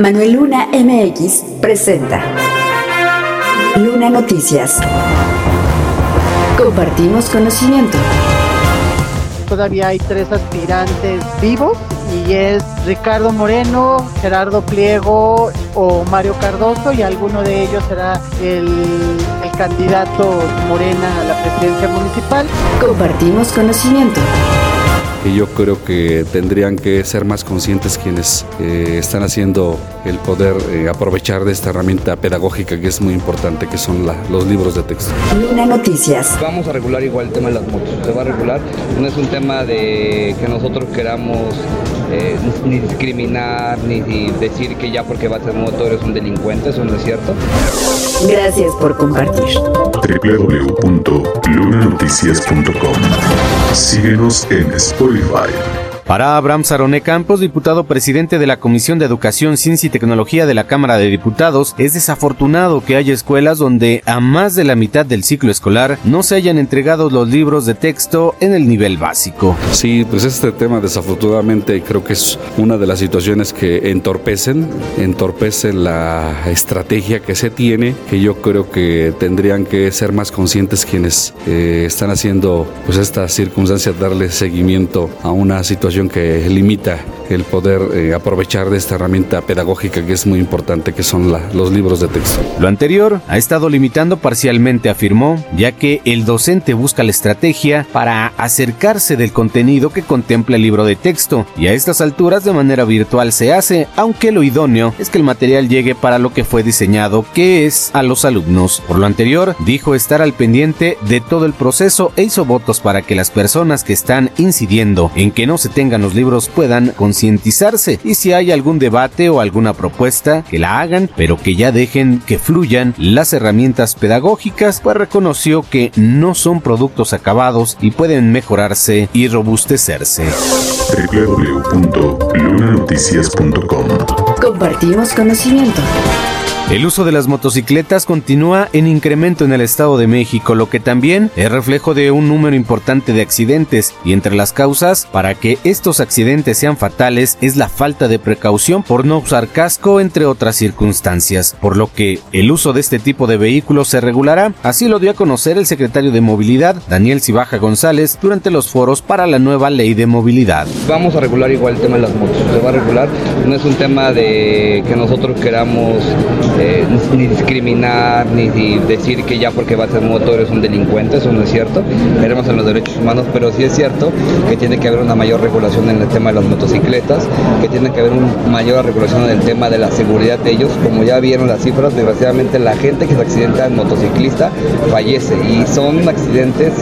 Manuel Luna MX presenta Luna Noticias. Compartimos conocimiento. Todavía hay tres aspirantes vivos y es Ricardo Moreno, Gerardo Pliego o Mario Cardoso y alguno de ellos será el, el candidato Morena a la presidencia municipal. Compartimos conocimiento que yo creo que tendrían que ser más conscientes quienes eh, están haciendo el poder eh, aprovechar de esta herramienta pedagógica que es muy importante, que son la, los libros de texto. Luna Noticias. Vamos a regular igual el tema de las motos, se va a regular, no es un tema de que nosotros queramos eh, ni discriminar, ni decir que ya porque vas en moto eres un delincuente, eso no es cierto. Gracias por compartir. www.lunanoticias.com Síguenos en Spotify. Para Abraham Saroné Campos, diputado presidente de la Comisión de Educación, Ciencia y Tecnología de la Cámara de Diputados, es desafortunado que haya escuelas donde a más de la mitad del ciclo escolar no se hayan entregado los libros de texto en el nivel básico. Sí, pues este tema desafortunadamente creo que es una de las situaciones que entorpecen, entorpecen la estrategia que se tiene, que yo creo que tendrían que ser más conscientes quienes eh, están haciendo pues esta circunstancia, darle seguimiento a una situación que limita el poder eh, aprovechar de esta herramienta pedagógica que es muy importante, que son los libros de texto. Lo anterior ha estado limitando parcialmente, afirmó, ya que el docente busca la estrategia para acercarse del contenido que contempla el libro de texto, y a estas alturas de manera virtual se hace, aunque lo idóneo es que el material llegue para lo que fue diseñado, que es a los alumnos. Por lo anterior, dijo estar al pendiente de todo el proceso e hizo votos para que las personas que están incidiendo en que no se tengan los libros puedan concientizarse y si hay algún debate o alguna propuesta que la hagan, pero que ya dejen que fluyan las herramientas pedagógicas, pues reconoció que no son productos acabados y pueden mejorarse y robustecerse. www.lunanoticias.com Compartimos conocimiento. El uso de las motocicletas continúa en incremento en el Estado de México, lo que también es reflejo de un número importante de accidentes. Y entre las causas para que estos accidentes sean fatales es la falta de precaución por no usar casco entre otras circunstancias, por lo que el uso de este tipo de vehículos se regulará, así lo dio a conocer el secretario de Movilidad, Daniel Cibaja González, durante los foros para la nueva ley de movilidad. Vamos a regular igual el tema de las motos, se va a regular, no es un tema de que nosotros queramos eh, ni discriminar, ni decir que ya porque vas en moto eres un delincuente, eso no es cierto. Queremos en los derechos humanos, pero sí es cierto que tiene que haber una mayor regulación en el tema de las motocicletas, que tiene que haber una mayor regulación en el tema de la seguridad de ellos. Como ya vieron las cifras, desgraciadamente la gente que se accidenta en motociclista fallece y son accidentes.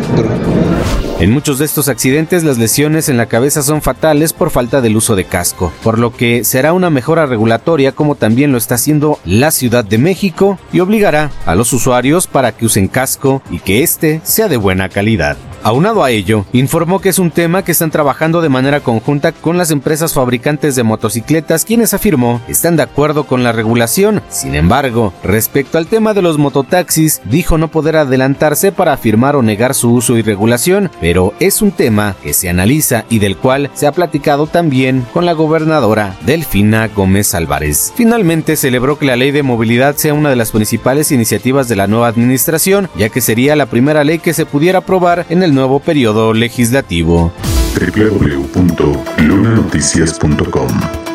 En muchos de estos accidentes las lesiones en la cabeza son fatales por falta del uso de casco, por lo que será una mejora regulatoria como también lo está haciendo la Ciudad de México y obligará a los usuarios para que usen casco y que éste sea de buena calidad. Aunado a ello, informó que es un tema que están trabajando de manera conjunta con las empresas fabricantes de motocicletas, quienes afirmó están de acuerdo con la regulación. Sin embargo, respecto al tema de los mototaxis, dijo no poder adelantarse para afirmar o negar su uso y regulación, pero es un tema que se analiza y del cual se ha platicado también con la gobernadora Delfina Gómez Álvarez. Finalmente celebró que la ley de movilidad sea una de las principales iniciativas de la nueva administración, ya que sería la primera ley que se pudiera aprobar en el nuevo periodo legislativo. www.lunanoticias.com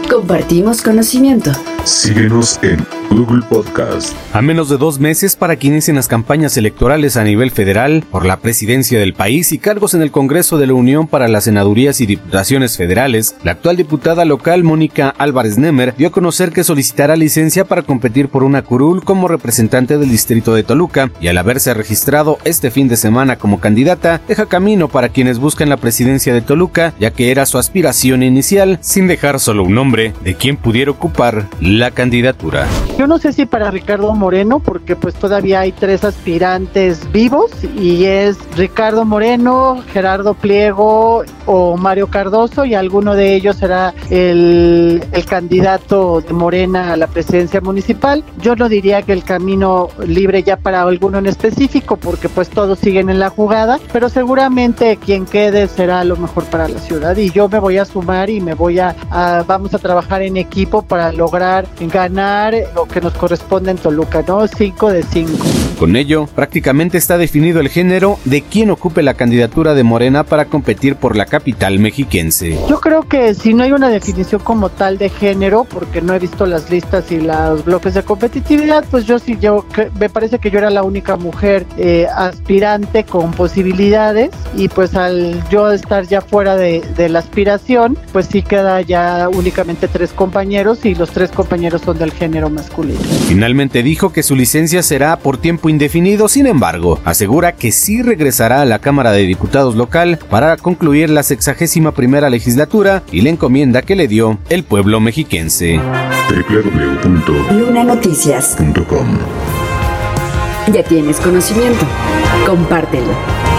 Compartimos conocimiento. Síguenos en Google Podcast. A menos de dos meses para que inicien las campañas electorales a nivel federal por la presidencia del país y cargos en el Congreso de la Unión para las senadurías y diputaciones federales, la actual diputada local Mónica Álvarez Nemer dio a conocer que solicitará licencia para competir por una curul como representante del distrito de Toluca y al haberse registrado este fin de semana como candidata, deja camino para quienes buscan la presidencia de Toluca, ya que era su aspiración inicial, sin dejar solo un nombre de quien pudiera ocupar la candidatura. Yo no sé si para Ricardo Moreno, porque pues todavía hay tres aspirantes vivos y es Ricardo Moreno, Gerardo Pliego o Mario Cardoso y alguno de ellos será el, el candidato de Morena a la presidencia municipal. Yo no diría que el camino libre ya para alguno en específico, porque pues todos siguen en la jugada, pero seguramente quien quede será lo mejor para la ciudad y yo me voy a sumar y me voy a, a vamos a trabajar en equipo para lograr ganar lo que nos corresponde en Toluca, ¿no? 5 de 5. Con ello, prácticamente está definido el género de quien ocupe la candidatura de Morena para competir por la capital mexiquense. Yo creo que si no hay una definición como tal de género, porque no he visto las listas y los bloques de competitividad, pues yo sí, yo me parece que yo era la única mujer eh, aspirante con posibilidades y pues al yo estar ya fuera de, de la aspiración, pues sí queda ya únicamente tres compañeros y los tres compañeros son del género masculino. Finalmente dijo que su licencia será por tiempo indefinido, sin embargo, asegura que sí regresará a la Cámara de Diputados local para concluir la sexagésima primera legislatura y la encomienda que le dio el pueblo mexiquense. www.lunanoticias.com Ya tienes conocimiento. Compártelo.